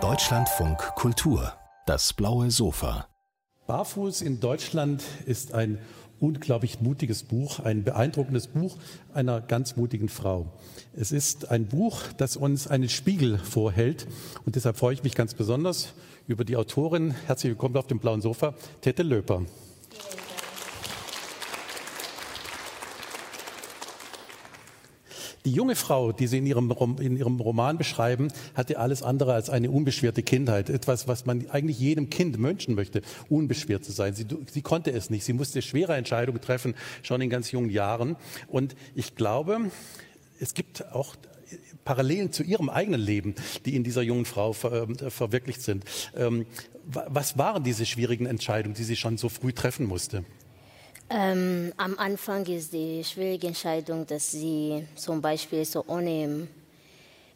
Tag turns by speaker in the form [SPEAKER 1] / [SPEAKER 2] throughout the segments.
[SPEAKER 1] Deutschlandfunk Kultur, das blaue Sofa.
[SPEAKER 2] Barfuß in Deutschland ist ein unglaublich mutiges Buch, ein beeindruckendes Buch einer ganz mutigen Frau. Es ist ein Buch, das uns einen Spiegel vorhält und deshalb freue ich mich ganz besonders über die Autorin. Herzlich willkommen auf dem blauen Sofa, Tette Löper. Die junge Frau, die Sie in Ihrem, in Ihrem Roman beschreiben, hatte alles andere als eine unbeschwerte Kindheit. Etwas, was man eigentlich jedem Kind wünschen möchte, unbeschwert zu sein. Sie, sie konnte es nicht. Sie musste schwere Entscheidungen treffen, schon in ganz jungen Jahren. Und ich glaube, es gibt auch Parallelen zu ihrem eigenen Leben, die in dieser jungen Frau ver, äh, verwirklicht sind. Ähm, was waren diese schwierigen Entscheidungen, die sie schon so früh treffen musste?
[SPEAKER 3] Ähm, am Anfang ist die schwierige Entscheidung, dass sie zum Beispiel so ohne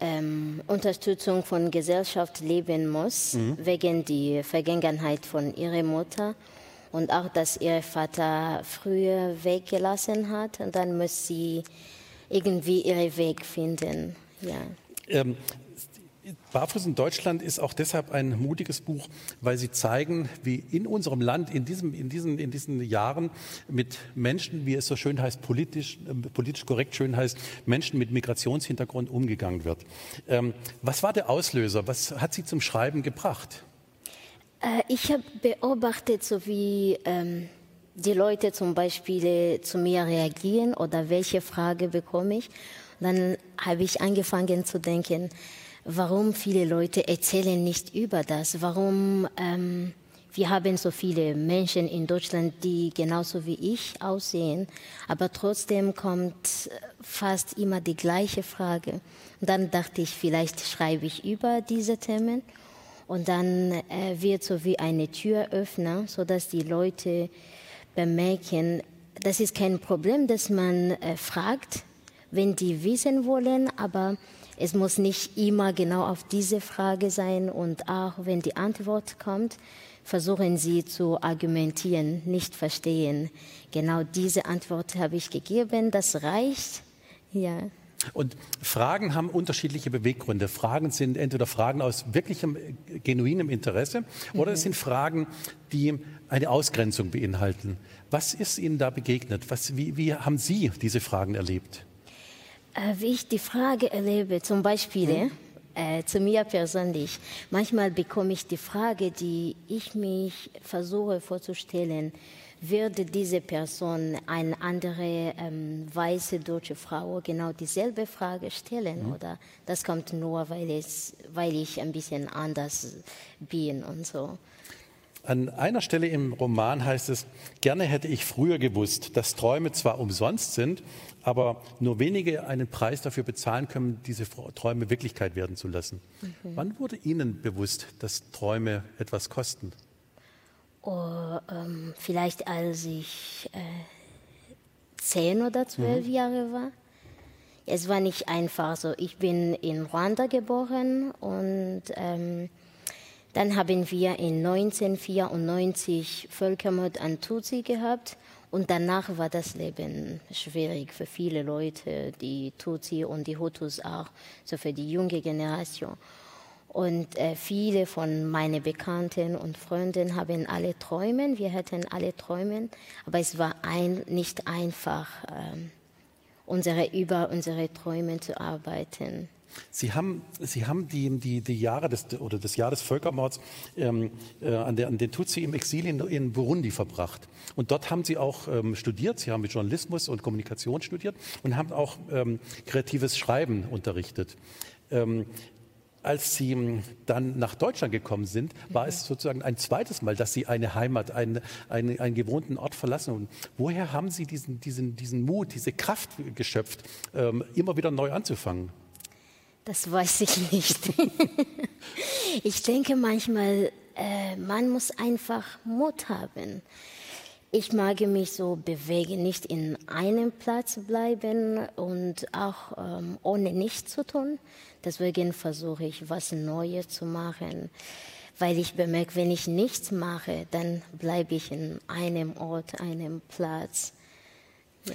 [SPEAKER 3] ähm, Unterstützung von Gesellschaft leben muss, mhm. wegen der Vergangenheit von ihrer Mutter und auch, dass ihr Vater früher weggelassen hat und dann muss sie irgendwie ihren Weg finden. Ja. Ähm,
[SPEAKER 2] Barfuß in Deutschland ist auch deshalb ein mutiges Buch, weil sie zeigen, wie in unserem Land in, diesem, in, diesen, in diesen Jahren mit Menschen, wie es so schön heißt, politisch, äh, politisch korrekt schön heißt, Menschen mit Migrationshintergrund umgegangen wird. Ähm, was war der Auslöser? Was hat Sie zum Schreiben gebracht?
[SPEAKER 3] Äh, ich habe beobachtet, so wie ähm, die Leute zum Beispiel äh, zu mir reagieren oder welche Frage bekomme ich. dann habe ich angefangen zu denken, warum viele Leute erzählen nicht über das, warum ähm, wir haben so viele Menschen in Deutschland, die genauso wie ich aussehen, aber trotzdem kommt fast immer die gleiche Frage. Und dann dachte ich, vielleicht schreibe ich über diese Themen und dann äh, wird so wie eine Tür öffnen, sodass die Leute bemerken, das ist kein Problem, dass man äh, fragt, wenn die wissen wollen, aber es muss nicht immer genau auf diese Frage sein und auch wenn die Antwort kommt, versuchen Sie zu argumentieren, nicht verstehen. Genau diese Antwort habe ich gegeben, das reicht. Ja.
[SPEAKER 2] Und Fragen haben unterschiedliche Beweggründe. Fragen sind entweder Fragen aus wirklichem, genuinem Interesse oder mhm. es sind Fragen, die eine Ausgrenzung beinhalten. Was ist Ihnen da begegnet? Was, wie, wie haben Sie diese Fragen erlebt?
[SPEAKER 3] Äh, wie ich die Frage erlebe, zum Beispiel mhm. äh, zu mir persönlich, manchmal bekomme ich die Frage, die ich mich versuche vorzustellen, würde diese Person eine andere ähm, weiße deutsche Frau genau dieselbe Frage stellen mhm. oder das kommt nur, weil, es, weil ich ein bisschen anders bin und so.
[SPEAKER 2] An einer Stelle im Roman heißt es, gerne hätte ich früher gewusst, dass Träume zwar umsonst sind, aber nur wenige einen Preis dafür bezahlen können, diese Träume Wirklichkeit werden zu lassen. Mhm. Wann wurde Ihnen bewusst, dass Träume etwas kosten?
[SPEAKER 3] Oh, ähm, vielleicht als ich äh, zehn oder zwölf mhm. Jahre war. Es war nicht einfach so. Ich bin in Rwanda geboren und ähm, dann haben wir in 1994 Völkermord an Tutsi gehabt und danach war das Leben schwierig für viele Leute, die Tutsi und die Hutus auch, so für die junge Generation. Und äh, viele von meinen Bekannten und Freunden haben alle Träumen, wir hatten alle Träumen, aber es war ein, nicht einfach, äh, unsere, über unsere Träume zu arbeiten.
[SPEAKER 2] Sie haben, Sie haben die, die, die Jahre des, oder das Jahr des Völkermords ähm, äh, an, der, an den Tutsi im Exil in, in, Burundi verbracht. Und dort haben Sie auch ähm, studiert. Sie haben Journalismus und Kommunikation studiert und haben auch ähm, kreatives Schreiben unterrichtet. Ähm, als Sie ähm, dann nach Deutschland gekommen sind, war es sozusagen ein zweites Mal, dass Sie eine Heimat, einen, einen, einen gewohnten Ort verlassen haben. Woher haben Sie diesen, diesen, diesen Mut, diese Kraft geschöpft, ähm, immer wieder neu anzufangen?
[SPEAKER 3] Das weiß ich nicht. ich denke manchmal, äh, man muss einfach Mut haben. Ich mag mich so bewegen, nicht in einem Platz bleiben und auch ähm, ohne nichts zu tun. Deswegen versuche ich, was Neues zu machen, weil ich bemerke, wenn ich nichts mache, dann bleibe ich in einem Ort, einem Platz.
[SPEAKER 2] Ja.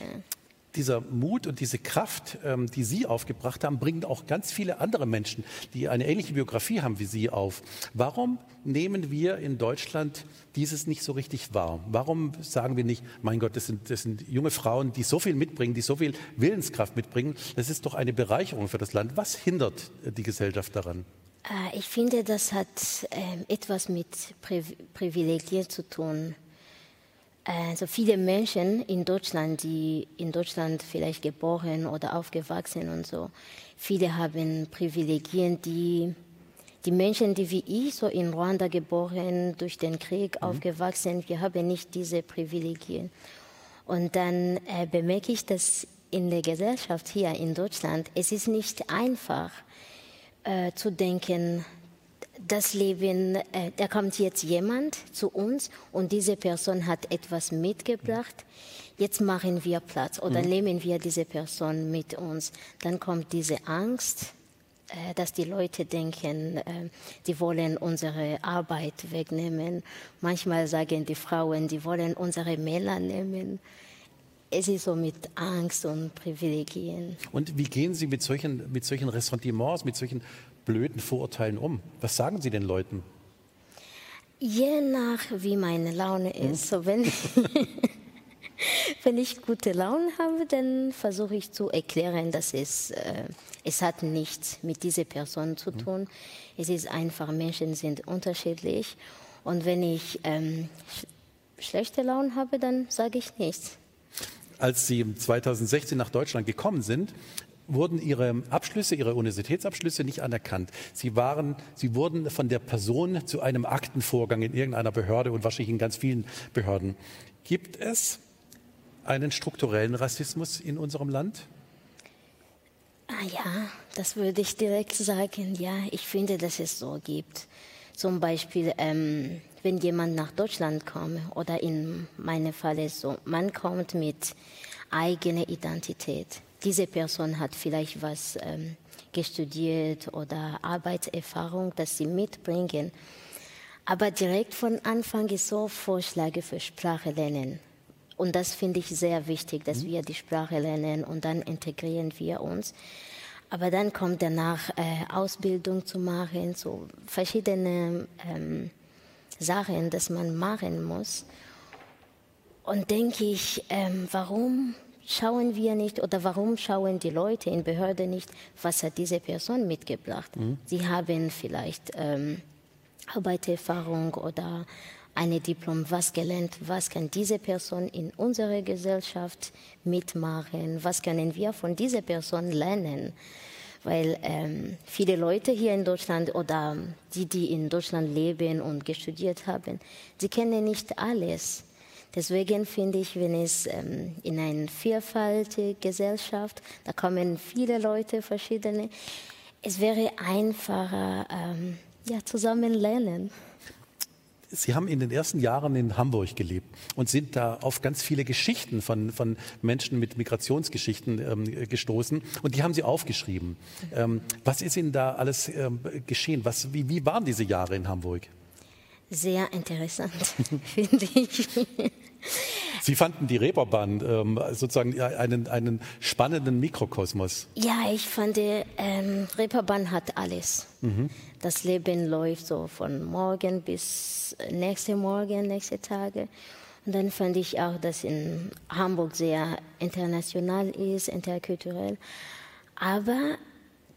[SPEAKER 2] Dieser Mut und diese Kraft, ähm, die Sie aufgebracht haben, bringen auch ganz viele andere Menschen, die eine ähnliche Biografie haben wie Sie, auf. Warum nehmen wir in Deutschland dieses nicht so richtig wahr? Warum sagen wir nicht, mein Gott, das sind, das sind junge Frauen, die so viel mitbringen, die so viel Willenskraft mitbringen? Das ist doch eine Bereicherung für das Land. Was hindert die Gesellschaft daran?
[SPEAKER 3] Äh, ich finde, das hat ähm, etwas mit Privilegien zu tun. Also viele Menschen in Deutschland, die in Deutschland vielleicht geboren oder aufgewachsen und so, viele haben Privilegien, die die Menschen, die wie ich so in Ruanda geboren, durch den Krieg mhm. aufgewachsen, wir haben nicht diese Privilegien. Und dann äh, bemerke ich, dass in der Gesellschaft hier in Deutschland es ist nicht einfach äh, zu denken, das Leben, äh, da kommt jetzt jemand zu uns und diese Person hat etwas mitgebracht. Jetzt machen wir Platz oder mhm. nehmen wir diese Person mit uns. Dann kommt diese Angst, äh, dass die Leute denken, äh, die wollen unsere Arbeit wegnehmen. Manchmal sagen die Frauen, die wollen unsere Männer nehmen. Es ist so mit Angst und Privilegien.
[SPEAKER 2] Und wie gehen Sie mit solchen, mit solchen Ressentiments, mit solchen blöden Vorurteilen um? Was sagen Sie den Leuten?
[SPEAKER 3] Je nach wie meine Laune hm? ist. Hm? So, wenn, wenn ich gute Laune habe, dann versuche ich zu erklären, dass es, äh, es hat nichts mit dieser Person zu hm? tun. Hm? Es ist einfach, Menschen sind unterschiedlich. Und wenn ich ähm, sch schlechte Laune habe, dann sage ich nichts.
[SPEAKER 2] Als Sie 2016 nach Deutschland gekommen sind, wurden ihre Abschlüsse, ihre Universitätsabschlüsse nicht anerkannt. Sie waren, sie wurden von der Person zu einem Aktenvorgang in irgendeiner Behörde und wahrscheinlich in ganz vielen Behörden. Gibt es einen strukturellen Rassismus in unserem Land?
[SPEAKER 3] Ah ja, das würde ich direkt sagen. Ja, ich finde, dass es so gibt. Zum Beispiel, ähm, wenn jemand nach Deutschland kommt oder in meinem Fall so, man kommt mit eigener Identität diese Person hat vielleicht was ähm, gestudiert oder Arbeitserfahrung, das sie mitbringen. Aber direkt von Anfang ist so Vorschläge für Sprache lernen. Und das finde ich sehr wichtig, dass mhm. wir die Sprache lernen und dann integrieren wir uns. Aber dann kommt danach äh, Ausbildung zu machen, so verschiedene ähm, Sachen, dass man machen muss. Und denke ich, ähm, warum schauen wir nicht oder warum schauen die Leute in Behörden nicht, was hat diese Person mitgebracht? Mhm. Sie haben vielleicht ähm, Arbeitserfahrung oder eine Diplom, was gelernt, was kann diese Person in unserer Gesellschaft mitmachen, was können wir von dieser Person lernen? Weil ähm, viele Leute hier in Deutschland oder die, die in Deutschland leben und gestudiert haben, sie kennen nicht alles. Deswegen finde ich, wenn es ähm, in eine vielfältige Gesellschaft, da kommen viele Leute, verschiedene, es wäre einfacher, ähm, ja, zusammen lernen.
[SPEAKER 2] Sie haben in den ersten Jahren in Hamburg gelebt und sind da auf ganz viele Geschichten von, von Menschen mit Migrationsgeschichten ähm, gestoßen und die haben Sie aufgeschrieben. Ähm, was ist Ihnen da alles ähm, geschehen? Was, wie, wie waren diese Jahre in Hamburg?
[SPEAKER 3] Sehr interessant, finde ich.
[SPEAKER 2] Sie fanden die Reeperbahn ähm, sozusagen einen, einen spannenden Mikrokosmos.
[SPEAKER 3] Ja, ich fand, ähm, Reeperbahn hat alles. Mhm. Das Leben läuft so von morgen bis nächste Morgen, nächste Tage. Und dann fand ich auch, dass in Hamburg sehr international ist, interkulturell. Aber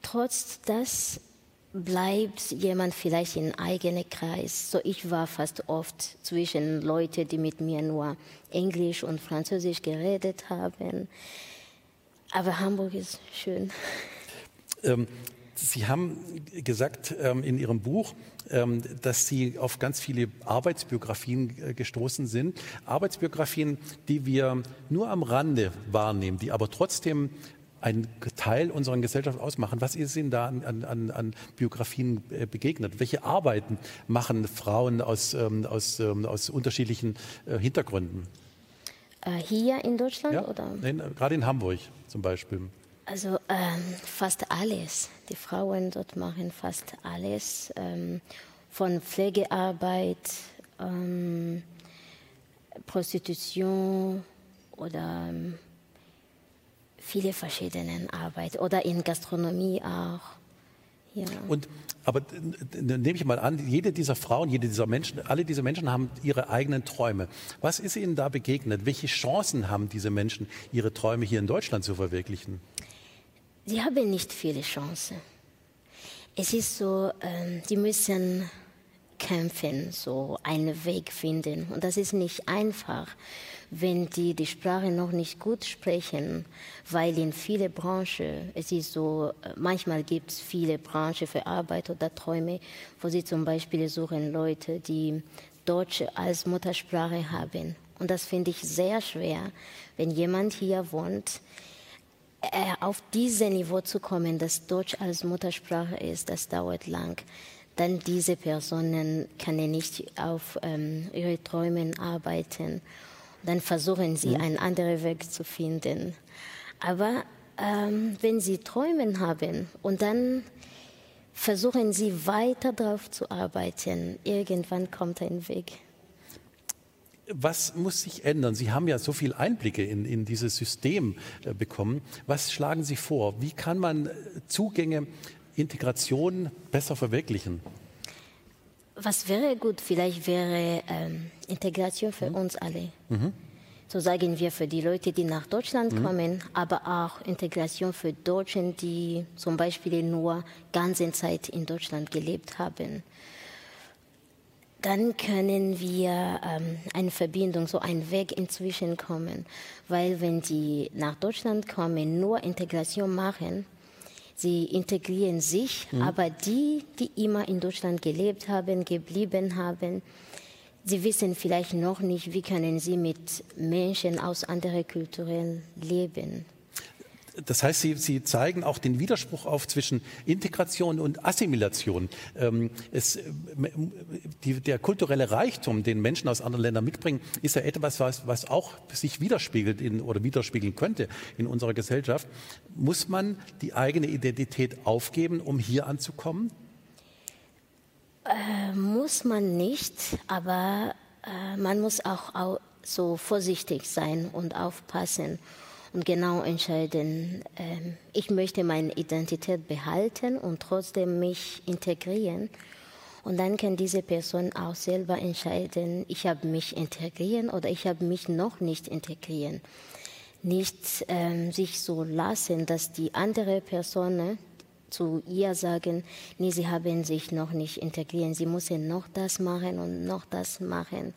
[SPEAKER 3] trotz das bleibt jemand vielleicht in eigenem Kreis. So ich war fast oft zwischen Leuten, die mit mir nur Englisch und Französisch geredet haben. Aber Hamburg ist schön.
[SPEAKER 2] Ähm, Sie haben gesagt ähm, in Ihrem Buch, ähm, dass Sie auf ganz viele Arbeitsbiografien äh, gestoßen sind. Arbeitsbiografien, die wir nur am Rande wahrnehmen, die aber trotzdem ein Teil unserer Gesellschaft ausmachen. Was ist Ihnen da an, an, an Biografien äh, begegnet? Welche Arbeiten machen Frauen aus, ähm, aus, ähm, aus unterschiedlichen äh, Hintergründen?
[SPEAKER 3] Äh, hier in Deutschland?
[SPEAKER 2] Ja, oder? Nein, gerade in Hamburg zum Beispiel.
[SPEAKER 3] Also ähm, fast alles. Die Frauen dort machen fast alles. Ähm, von Pflegearbeit, ähm, Prostitution oder ähm, viele verschiedene Arbeit oder in Gastronomie auch.
[SPEAKER 2] Ja. Und aber nehme ich mal an, jede dieser Frauen, jede dieser Menschen, alle diese Menschen haben ihre eigenen Träume. Was ist ihnen da begegnet? Welche Chancen haben diese Menschen, ihre Träume hier in Deutschland zu verwirklichen?
[SPEAKER 3] Sie haben nicht viele Chancen. Es ist so, äh, die müssen kämpfen, so einen Weg finden. Und das ist nicht einfach wenn die die Sprache noch nicht gut sprechen, weil in viele Branchen, es ist so, manchmal gibt es viele Branchen für Arbeit oder Träume, wo sie zum Beispiel suchen Leute, die Deutsch als Muttersprache haben. Und das finde ich sehr schwer, wenn jemand hier wohnt, äh, auf dieses Niveau zu kommen, dass Deutsch als Muttersprache ist, das dauert lang. Dann diese Personen können nicht auf ähm, ihre Träume arbeiten dann versuchen sie, mhm. einen anderen Weg zu finden. Aber ähm, wenn sie Träume haben und dann versuchen sie weiter darauf zu arbeiten, irgendwann kommt ein Weg.
[SPEAKER 2] Was muss sich ändern? Sie haben ja so viele Einblicke in, in dieses System äh, bekommen. Was schlagen Sie vor? Wie kann man Zugänge, Integration besser verwirklichen?
[SPEAKER 3] Was wäre gut? Vielleicht wäre ähm, Integration für mhm. uns alle. Mhm. So sagen wir für die Leute, die nach Deutschland mhm. kommen, aber auch Integration für Deutschen, die zum Beispiel nur ganze Zeit in Deutschland gelebt haben. Dann können wir ähm, eine Verbindung, so einen Weg inzwischen kommen. Weil wenn die nach Deutschland kommen, nur Integration machen, Sie integrieren sich, mhm. aber die, die immer in Deutschland gelebt haben, geblieben haben, sie wissen vielleicht noch nicht, wie können sie mit Menschen aus anderen Kulturen leben.
[SPEAKER 2] Das heißt, Sie, Sie zeigen auch den Widerspruch auf zwischen Integration und Assimilation. Ähm, es, äh, die, der kulturelle Reichtum, den Menschen aus anderen Ländern mitbringen, ist ja etwas, was, was auch sich widerspiegelt in, oder widerspiegeln könnte in unserer Gesellschaft. Muss man die eigene Identität aufgeben, um hier anzukommen?
[SPEAKER 3] Äh, muss man nicht, aber äh, man muss auch, auch so vorsichtig sein und aufpassen genau entscheiden, äh, ich möchte meine Identität behalten und trotzdem mich integrieren. Und dann kann diese Person auch selber entscheiden, ich habe mich integrieren oder ich habe mich noch nicht integrieren. Nicht ähm, sich so lassen, dass die andere Person zu ihr sagen, nee, sie haben sich noch nicht integrieren, sie müssen noch das machen und noch das machen.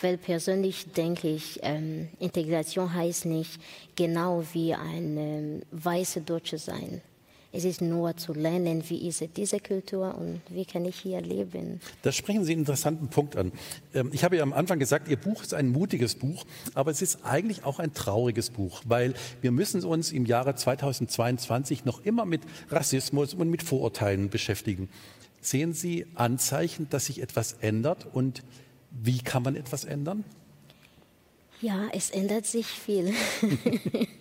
[SPEAKER 3] Weil persönlich denke ich, ähm, Integration heißt nicht genau wie ein ähm, weiße Deutsche sein. Es ist nur zu lernen, wie ist diese Kultur und wie kann ich hier leben.
[SPEAKER 2] Da sprechen Sie einen interessanten Punkt an. Ähm, ich habe ja am Anfang gesagt, Ihr Buch ist ein mutiges Buch, aber es ist eigentlich auch ein trauriges Buch, weil wir müssen uns im Jahre 2022 noch immer mit Rassismus und mit Vorurteilen beschäftigen. Sehen Sie Anzeichen, dass sich etwas ändert und wie kann man etwas ändern?
[SPEAKER 3] Ja, es ändert sich viel.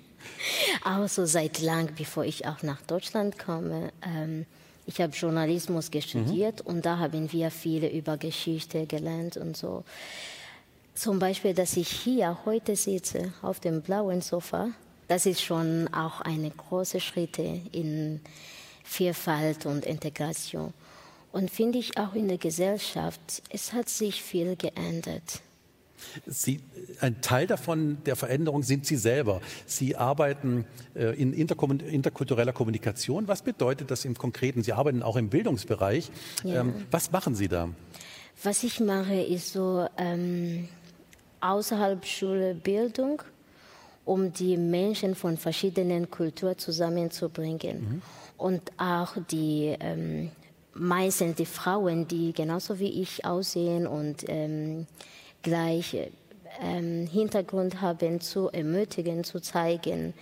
[SPEAKER 3] auch so seit lang, bevor ich auch nach Deutschland komme. Ähm, ich habe Journalismus studiert mhm. und da haben wir viele über Geschichte gelernt und so. Zum Beispiel, dass ich hier heute sitze auf dem blauen Sofa, das ist schon auch eine große Schritte in Vielfalt und Integration. Und finde ich auch in der Gesellschaft, es hat sich viel geändert.
[SPEAKER 2] Sie, ein Teil davon, der Veränderung, sind Sie selber. Sie arbeiten äh, in interkultureller Kommunikation. Was bedeutet das im Konkreten? Sie arbeiten auch im Bildungsbereich. Ja. Ähm, was machen Sie da?
[SPEAKER 3] Was ich mache, ist so ähm, außerhalb Schulbildung, um die Menschen von verschiedenen Kulturen zusammenzubringen. Mhm. Und auch die ähm, meistens die Frauen, die genauso wie ich aussehen und ähm, gleiche ähm, Hintergrund haben, zu ermutigen, zu zeigen,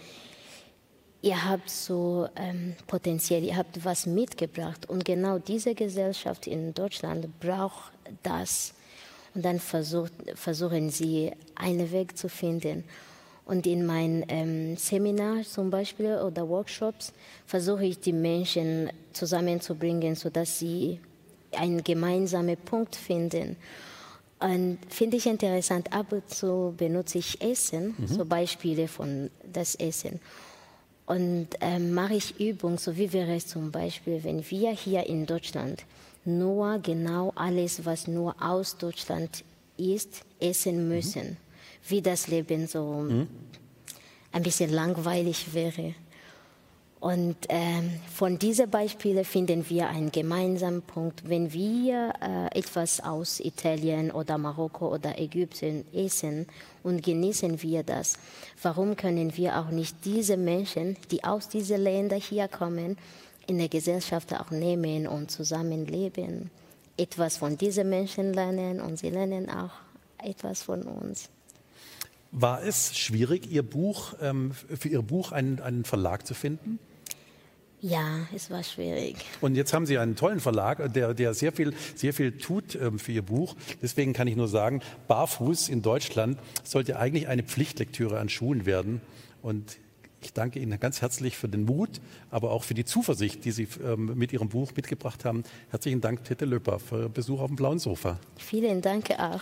[SPEAKER 3] ihr habt so ähm, Potenzial, ihr habt was mitgebracht. Und genau diese Gesellschaft in Deutschland braucht das. Und dann versucht, versuchen sie, einen Weg zu finden. Und in meinen ähm, Seminaren zum Beispiel oder Workshops versuche ich, die Menschen zusammenzubringen, sodass sie einen gemeinsamen Punkt finden. Und finde ich interessant, ab und zu benutze ich Essen, mhm. so Beispiele von das Essen. Und ähm, mache ich Übungen, so wie wäre es zum Beispiel, wenn wir hier in Deutschland nur genau alles, was nur aus Deutschland ist, essen müssen, mhm. wie das Leben so mhm. ein bisschen langweilig wäre. Und ähm, von diesen Beispielen finden wir einen gemeinsamen Punkt. Wenn wir äh, etwas aus Italien oder Marokko oder Ägypten essen und genießen wir das, warum können wir auch nicht diese Menschen, die aus diesen Ländern hier kommen, in der Gesellschaft auch nehmen und zusammenleben? Etwas von diesen Menschen lernen und sie lernen auch etwas von uns.
[SPEAKER 2] War es schwierig, Ihr Buch, ähm, für Ihr Buch einen, einen Verlag zu finden?
[SPEAKER 3] Ja, es war schwierig.
[SPEAKER 2] Und jetzt haben Sie einen tollen Verlag, der, der sehr, viel, sehr viel tut ähm, für Ihr Buch. Deswegen kann ich nur sagen, Barfuß in Deutschland sollte eigentlich eine Pflichtlektüre an Schulen werden. Und ich danke Ihnen ganz herzlich für den Mut, aber auch für die Zuversicht, die Sie ähm, mit Ihrem Buch mitgebracht haben. Herzlichen Dank, Tete Löpper, für Besuch auf dem blauen Sofa.
[SPEAKER 3] Vielen Dank auch.